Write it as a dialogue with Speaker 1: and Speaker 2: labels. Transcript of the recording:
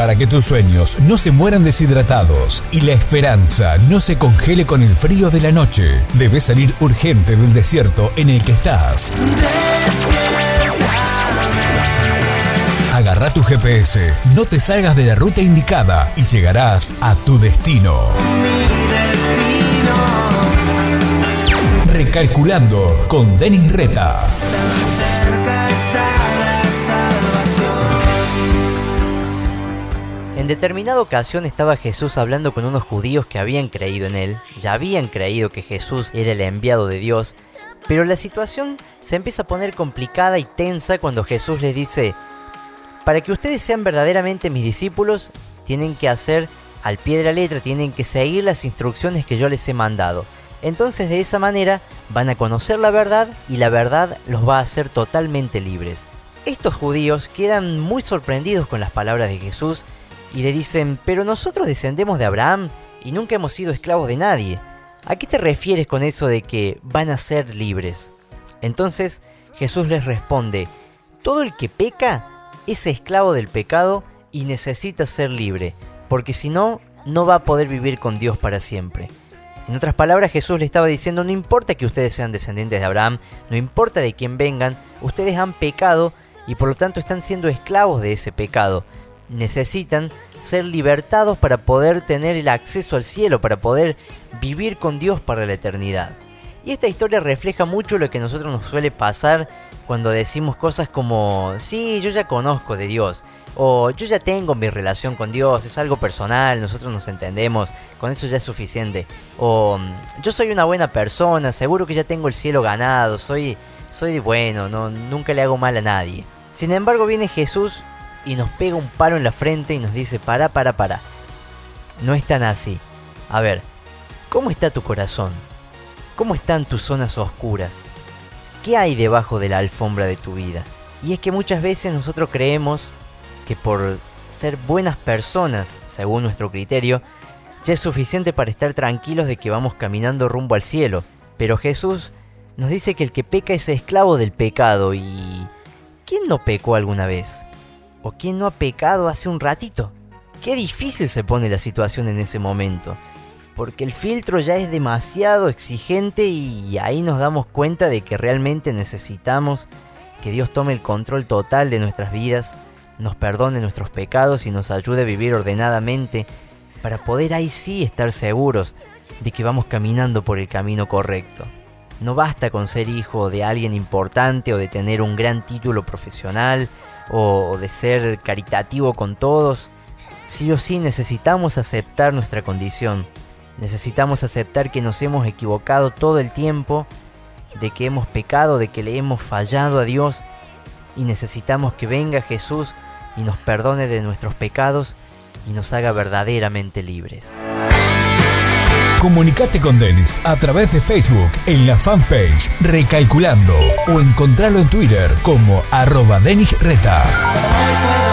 Speaker 1: Para que tus sueños no se mueran deshidratados y la esperanza no se congele con el frío de la noche, debes salir urgente del desierto en el que estás. Agarra tu GPS, no te salgas de la ruta indicada y llegarás a tu destino. Recalculando con Denis Reta.
Speaker 2: Determinada ocasión estaba Jesús hablando con unos judíos que habían creído en él, ya habían creído que Jesús era el enviado de Dios, pero la situación se empieza a poner complicada y tensa cuando Jesús les dice, para que ustedes sean verdaderamente mis discípulos, tienen que hacer al pie de la letra, tienen que seguir las instrucciones que yo les he mandado. Entonces de esa manera van a conocer la verdad y la verdad los va a hacer totalmente libres. Estos judíos quedan muy sorprendidos con las palabras de Jesús y le dicen, pero nosotros descendemos de Abraham y nunca hemos sido esclavos de nadie. ¿A qué te refieres con eso de que van a ser libres? Entonces Jesús les responde, todo el que peca es esclavo del pecado y necesita ser libre, porque si no, no va a poder vivir con Dios para siempre. En otras palabras, Jesús le estaba diciendo, no importa que ustedes sean descendientes de Abraham, no importa de quién vengan, ustedes han pecado y por lo tanto están siendo esclavos de ese pecado. Necesitan ser libertados para poder tener el acceso al cielo, para poder vivir con Dios para la eternidad. Y esta historia refleja mucho lo que a nosotros nos suele pasar cuando decimos cosas como, sí, yo ya conozco de Dios, o yo ya tengo mi relación con Dios, es algo personal, nosotros nos entendemos, con eso ya es suficiente, o yo soy una buena persona, seguro que ya tengo el cielo ganado, soy, soy bueno, no, nunca le hago mal a nadie. Sin embargo viene Jesús y nos pega un palo en la frente y nos dice, para, para, para. No es tan así. A ver, ¿cómo está tu corazón? ¿Cómo están tus zonas oscuras? ¿Qué hay debajo de la alfombra de tu vida? Y es que muchas veces nosotros creemos que por ser buenas personas, según nuestro criterio, ya es suficiente para estar tranquilos de que vamos caminando rumbo al cielo. Pero Jesús nos dice que el que peca es esclavo del pecado y... ¿Quién no pecó alguna vez? ¿O quién no ha pecado hace un ratito? Qué difícil se pone la situación en ese momento, porque el filtro ya es demasiado exigente y ahí nos damos cuenta de que realmente necesitamos que Dios tome el control total de nuestras vidas, nos perdone nuestros pecados y nos ayude a vivir ordenadamente para poder ahí sí estar seguros de que vamos caminando por el camino correcto. No basta con ser hijo de alguien importante o de tener un gran título profesional o de ser caritativo con todos, sí o sí necesitamos aceptar nuestra condición. Necesitamos aceptar que nos hemos equivocado todo el tiempo, de que hemos pecado, de que le hemos fallado a Dios y necesitamos que venga Jesús y nos perdone de nuestros pecados y nos haga verdaderamente libres.
Speaker 1: Comunicate con Denis a través de Facebook en la fanpage Recalculando o encontralo en Twitter como arroba Denis Reta.